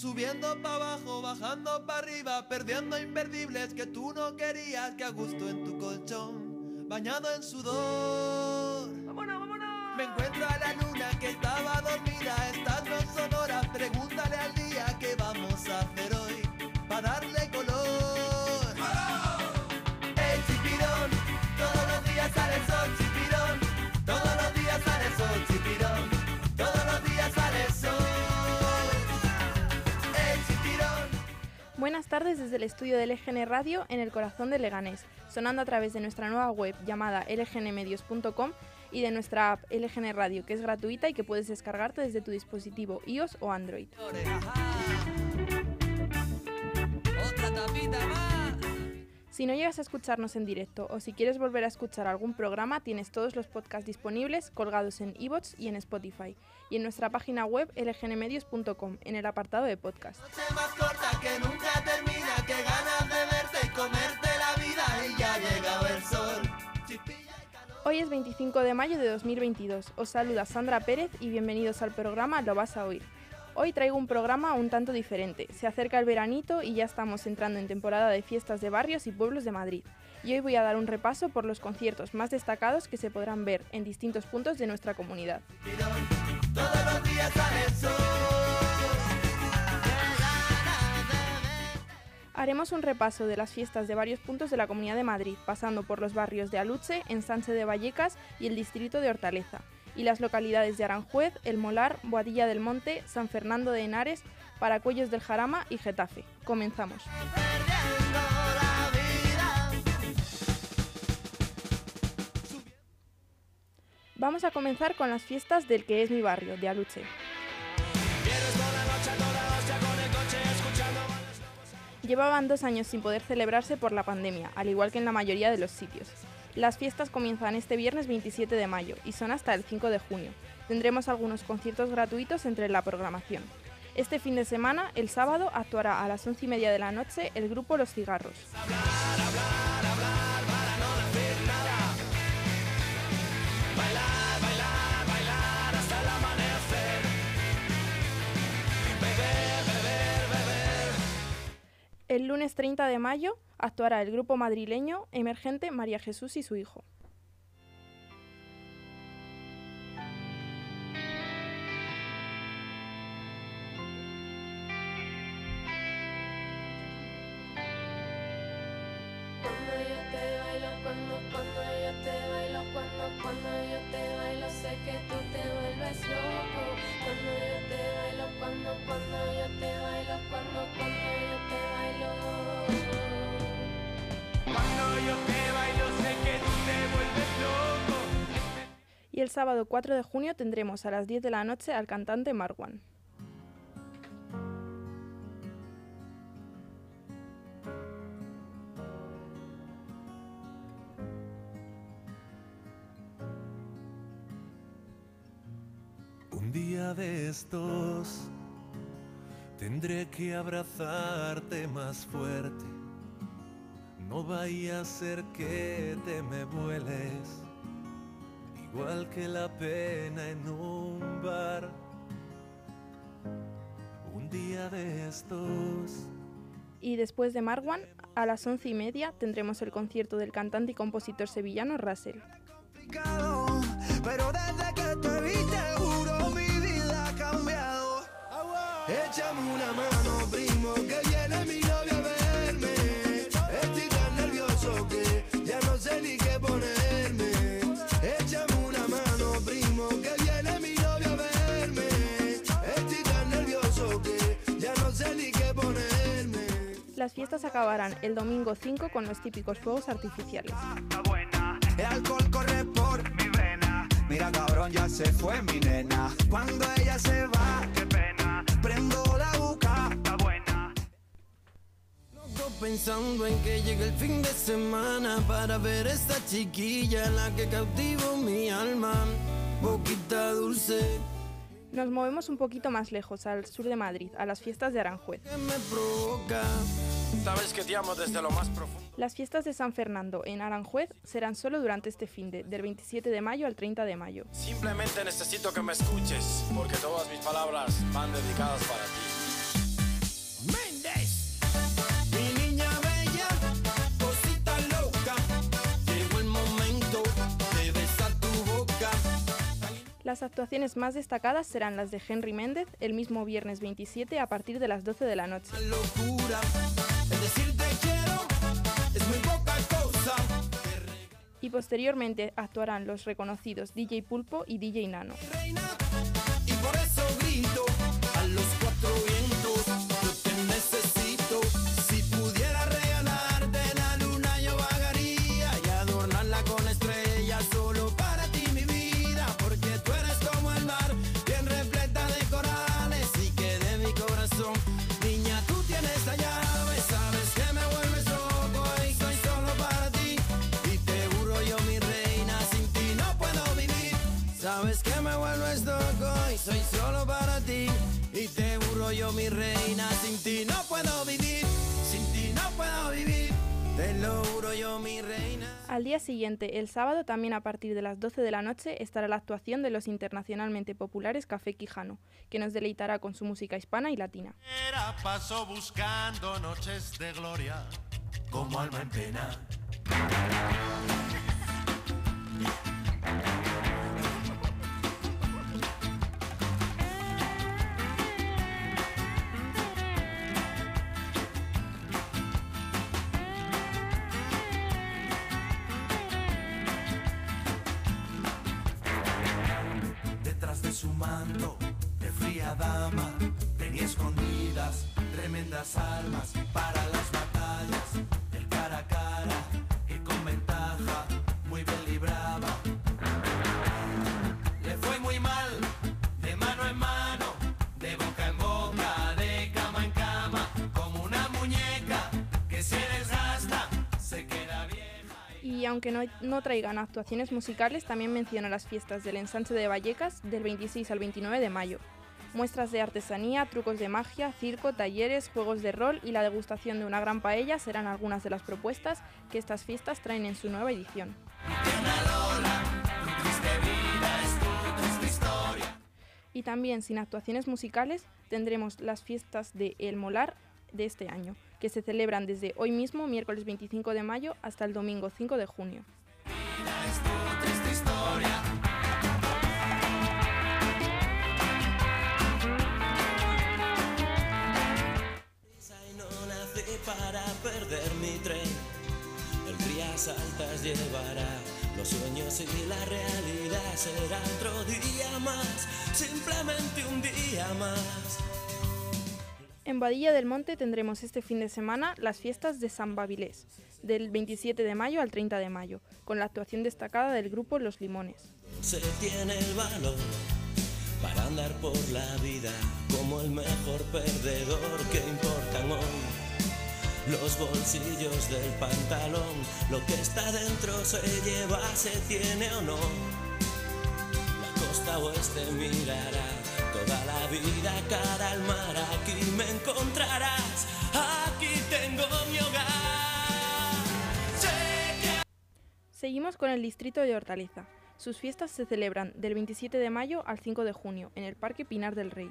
Subiendo para abajo, bajando para arriba, perdiendo imperdibles que tú no querías, que a gusto en tu colchón, bañado en sudor. ¡Vámonos, vámonos! Me encuentro a la luna que estaba dormida, estás no sonora, pregúntale Buenas tardes desde el estudio de LGN Radio en el corazón de Leganés, sonando a través de nuestra nueva web llamada lgnmedios.com y de nuestra app LGN Radio, que es gratuita y que puedes descargarte desde tu dispositivo iOS o Android. Si no llegas a escucharnos en directo o si quieres volver a escuchar algún programa, tienes todos los podcasts disponibles colgados en iVoox y en Spotify y en nuestra página web lgnmedios.com en el apartado de podcast. Comerte la vida y ya ha llegado el sol. Hoy es 25 de mayo de 2022. Os saluda Sandra Pérez y bienvenidos al programa Lo vas a oír. Hoy traigo un programa un tanto diferente. Se acerca el veranito y ya estamos entrando en temporada de fiestas de barrios y pueblos de Madrid. Y hoy voy a dar un repaso por los conciertos más destacados que se podrán ver en distintos puntos de nuestra comunidad. Todos los días Haremos un repaso de las fiestas de varios puntos de la Comunidad de Madrid, pasando por los barrios de Aluche, Ensanche de Vallecas y el distrito de Hortaleza, y las localidades de Aranjuez, El Molar, Boadilla del Monte, San Fernando de Henares, Paracuellos del Jarama y Getafe. Comenzamos. Vamos a comenzar con las fiestas del que es mi barrio, de Aluche. Llevaban dos años sin poder celebrarse por la pandemia, al igual que en la mayoría de los sitios. Las fiestas comienzan este viernes 27 de mayo y son hasta el 5 de junio. Tendremos algunos conciertos gratuitos entre la programación. Este fin de semana, el sábado, actuará a las once y media de la noche el grupo Los Cigarros. El lunes 30 de mayo actuará el grupo madrileño emergente María Jesús y su hijo. Te bailo, cuando, cuando yo te bailo, cuando, cuando yo te bailo, sé que tú te vuelves loco. Cuando yo te bailo, cuando, cuando yo te bailo, cuando, cuando yo te bailo. Cuando yo te bailo sé que tú te vuelves loco. Y el sábado 4 de junio tendremos a las 10 de la noche al cantante Marwan. Un día de estos tendré que abrazarte más fuerte. No vaya a ser que te me vueles, igual que la pena en un bar. Un día de estos Y después de Marwan, a las 11 y media tendremos el concierto del cantante y compositor sevillano Russell. complicado, pero desde que te vi te juro mi vida ha cambiado. Échame una mano, primo, que viene mi novia a verme. Estoy tan nervioso que ya no sé ni qué ponerme. Échame una mano, primo, que viene mi novia a verme. Estoy tan nervioso que ya no sé ni qué ponerme. Las fiestas acabarán el domingo 5 con los típicos fuegos artificiales. Cabrón, ya se fue mi nena Cuando ella se va, qué pena. prendo la boca Está buena. Loco pensando en que llegue el fin de semana para ver esta chiquilla la que cautivó mi alma, boquita dulce Nos movemos un poquito más lejos, al sur de Madrid, a las fiestas de Aranjuez. que me provoca. Las fiestas de San Fernando en Aranjuez serán solo durante este fin de, del 27 de mayo al 30 de mayo. Las actuaciones más destacadas serán las de Henry Méndez el mismo viernes 27 a partir de las 12 de la noche. Y posteriormente actuarán los reconocidos DJ Pulpo y DJ Nano. Te lo juro yo, mi reina. Al día siguiente, el sábado, también a partir de las 12 de la noche, estará la actuación de los internacionalmente populares Café Quijano, que nos deleitará con su música hispana y latina. Era paso buscando noches de gloria, como alma en pena. Fría dama, tenía escondidas tremendas armas para las batallas, el cara a cara y con ventaja, muy bien libraba. Le fue muy mal, de mano en mano, de boca en boca, de cama en cama, como una muñeca que se desgasta, se queda vieja. Y aunque no, no traigan actuaciones musicales, también menciona las fiestas del ensanche de Vallecas del 26 al 29 de mayo. Muestras de artesanía, trucos de magia, circo, talleres, juegos de rol y la degustación de una gran paella serán algunas de las propuestas que estas fiestas traen en su nueva edición. Y también sin actuaciones musicales tendremos las fiestas de El Molar de este año, que se celebran desde hoy mismo, miércoles 25 de mayo, hasta el domingo 5 de junio. Perder mi tren. El Trías altas llevará los sueños y la realidad será otro día más, simplemente un día más. En Badilla del Monte tendremos este fin de semana las fiestas de San Babilés, del 27 de mayo al 30 de mayo, con la actuación destacada del grupo Los Limones. Se tiene el valor para andar por la vida como el mejor perdedor. Los bolsillos del pantalón, lo que está dentro se lleva, se tiene o no. La costa oeste mirará toda la vida cara al mar, aquí me encontrarás, aquí tengo mi hogar. Seguimos con el distrito de Hortaliza. Sus fiestas se celebran del 27 de mayo al 5 de junio en el Parque Pinar del Rey.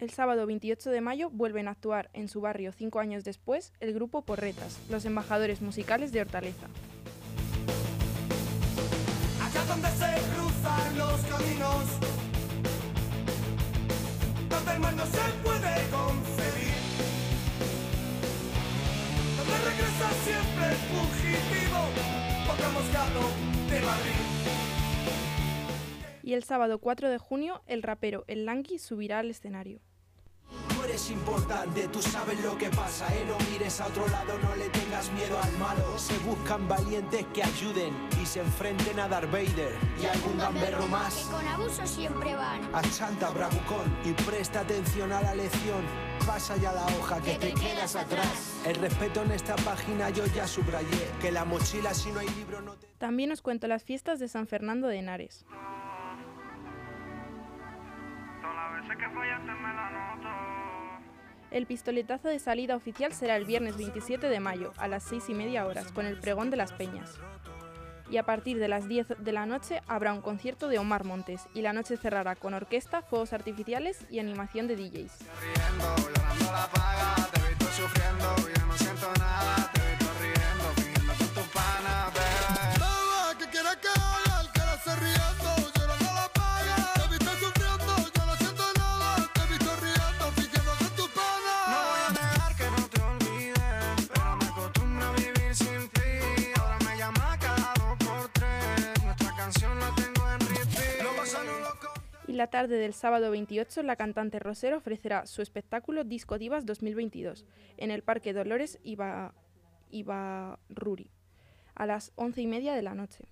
El sábado 28 de mayo vuelven a actuar en su barrio cinco años después el grupo Porretas, los embajadores musicales de Hortaleza. Allá donde se cruzan los caminos, donde el mal no se puede concebir, donde regresa siempre el fugitivo, poco moscado de Madrid. Y el sábado 4 de junio el rapero El Lanky subirá al escenario. Eres importante, tú sabes lo que pasa, eh. No mires a otro lado, no le tengas miedo al malo. Se buscan valientes que ayuden y se enfrenten a Darth Vader y a algún gamberro más. Que con abuso siempre van. A Santa Bravucón y presta atención a la lección. Pasa ya la hoja que te quedas atrás. El respeto en esta página yo ya subrayé. Que la mochila si no hay libro no te. También os cuento las fiestas de San Fernando de Henares. El pistoletazo de salida oficial será el viernes 27 de mayo a las 6 y media horas con el pregón de las peñas. Y a partir de las 10 de la noche habrá un concierto de Omar Montes y la noche cerrará con orquesta, fuegos artificiales y animación de DJs. Y la tarde del sábado 28, la cantante Rosero ofrecerá su espectáculo Disco Divas 2022 en el Parque Dolores Iba, a las once y media de la noche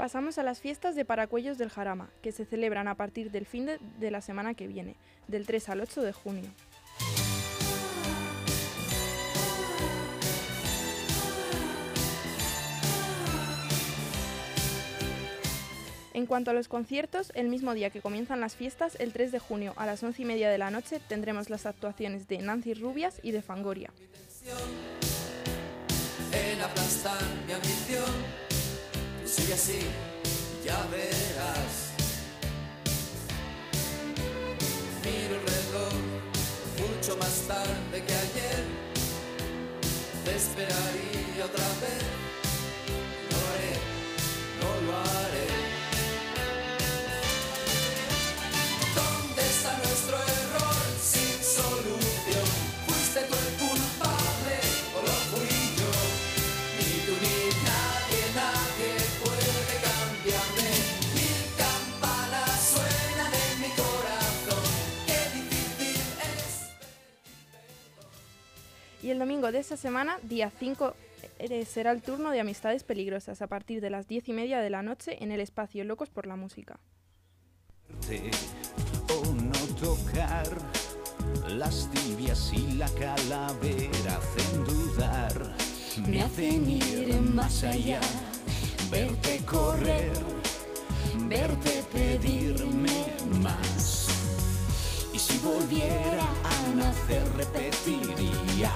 Pasamos a las fiestas de Paracuellos del Jarama, que se celebran a partir del fin de, la semana que viene, del 3 al 8 de junio. En cuanto a los conciertos, el mismo día que comienzan las fiestas, el 3 de junio a las 11 y media de la noche, tendremos las actuaciones de Nancy Rubias y de Fangoria. Sigue así, ya verás. Miro el reloj mucho más tarde que ayer. Te esperaría otra vez. de esta semana, día 5, eh, será el turno de Amistades Peligrosas a partir de las 10 y media de la noche en el espacio Locos por la Música. O no tocar las tibias y la calavera hacen dudar, me hacen ir más allá, verte correr, verte pedirme más. Y si volviera a nacer, repetiría.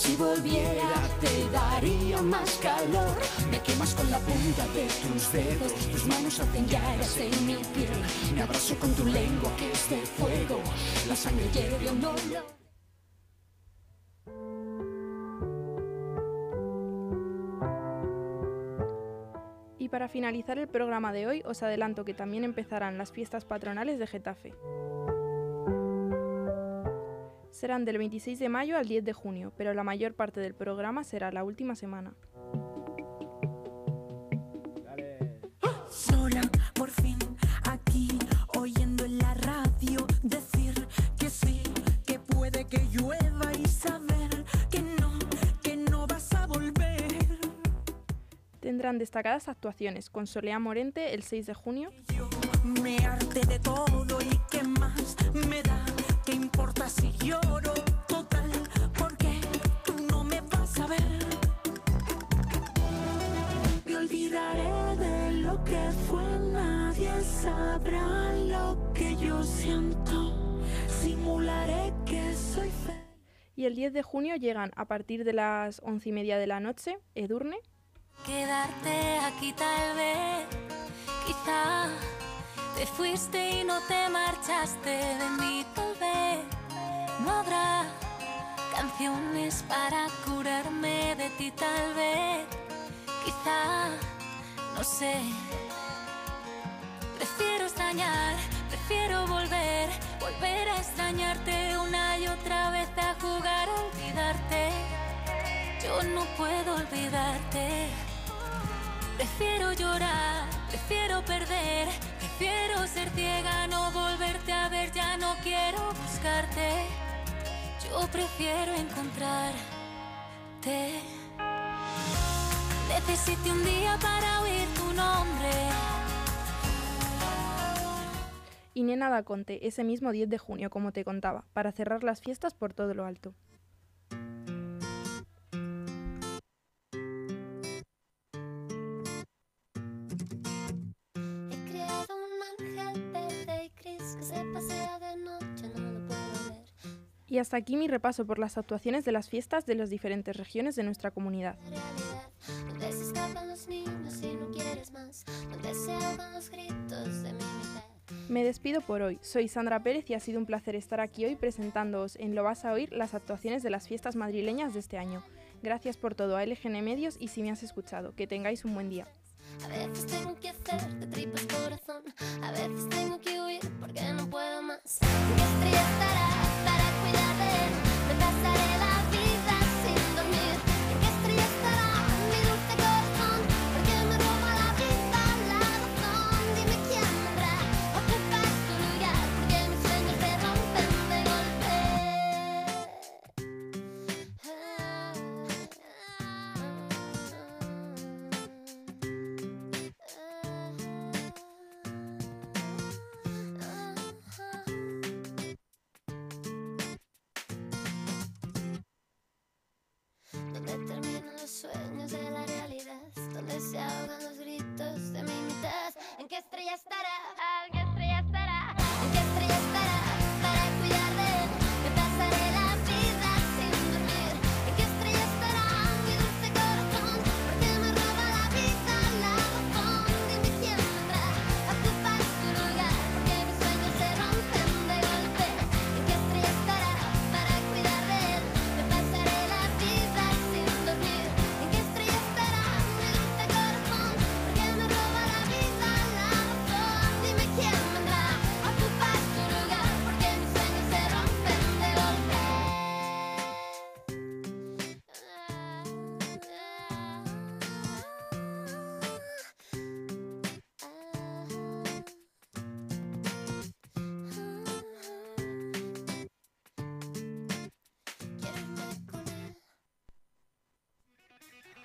Si volviera te daría más calor. Me quemas con la punta de tus dedos. Tus manos hacen llagas en mi piel. Me abrazo con tu lengua que es fuego. La sangre hierve un olor. Y para finalizar el programa de hoy, os adelanto que también empezarán las fiestas patronales de Getafe. Serán del 26 de mayo al 10 de junio, pero la mayor parte del programa será la última semana. Sola, por fin, aquí, oyendo en la radio decir que sí, que puede que llueva y saber que no, que no vas a volver. Tendrán destacadas actuaciones con Solea Morente el 6 de junio, Me harté de todo y qué más me da, qué importa si lloro, total, porque tú no me vas a ver. Me olvidaré de lo que fue, nadie sabrá lo que yo siento, simularé que soy feliz. y el 10 de junio llegan a partir de las 11 y media de la noche Edurne, Quedarte aquí tal vez, quizá te fuiste y no te marchaste de mí tal vez. No habrá canciones para curarme de ti tal vez, quizá, no sé. Prefiero extrañar, prefiero volver, volver a extrañarte una y otra vez a jugar a olvidarte. Yo no puedo olvidarte. Prefiero llorar, prefiero perder, prefiero ser ciega, no volverte a ver, ya no quiero buscarte. Yo prefiero encontrarte. Necesité un día para oír tu nombre. y Nena da Conte ese mismo 10 de junio, como te contaba, para cerrar las fiestas por todo lo alto. Hasta aquí mi repaso por las actuaciones de las fiestas de las diferentes regiones de nuestra comunidad. Me despido por hoy. Soy Sandra Pérez y ha sido un placer estar aquí hoy presentándoos en Lo vas a oír las actuaciones de las fiestas madrileñas de este año. Gracias por todo a LGN Medios y si me has escuchado. Que tengáis un buen día. A veces tengo que hacer de tripas corazón, a veces tengo que huir porque no puedo más. Mi estrella estará pasaré Donde terminan los sueños de la realidad, donde se ahogan los gritos de mi mitad. ¿En qué estrella estará?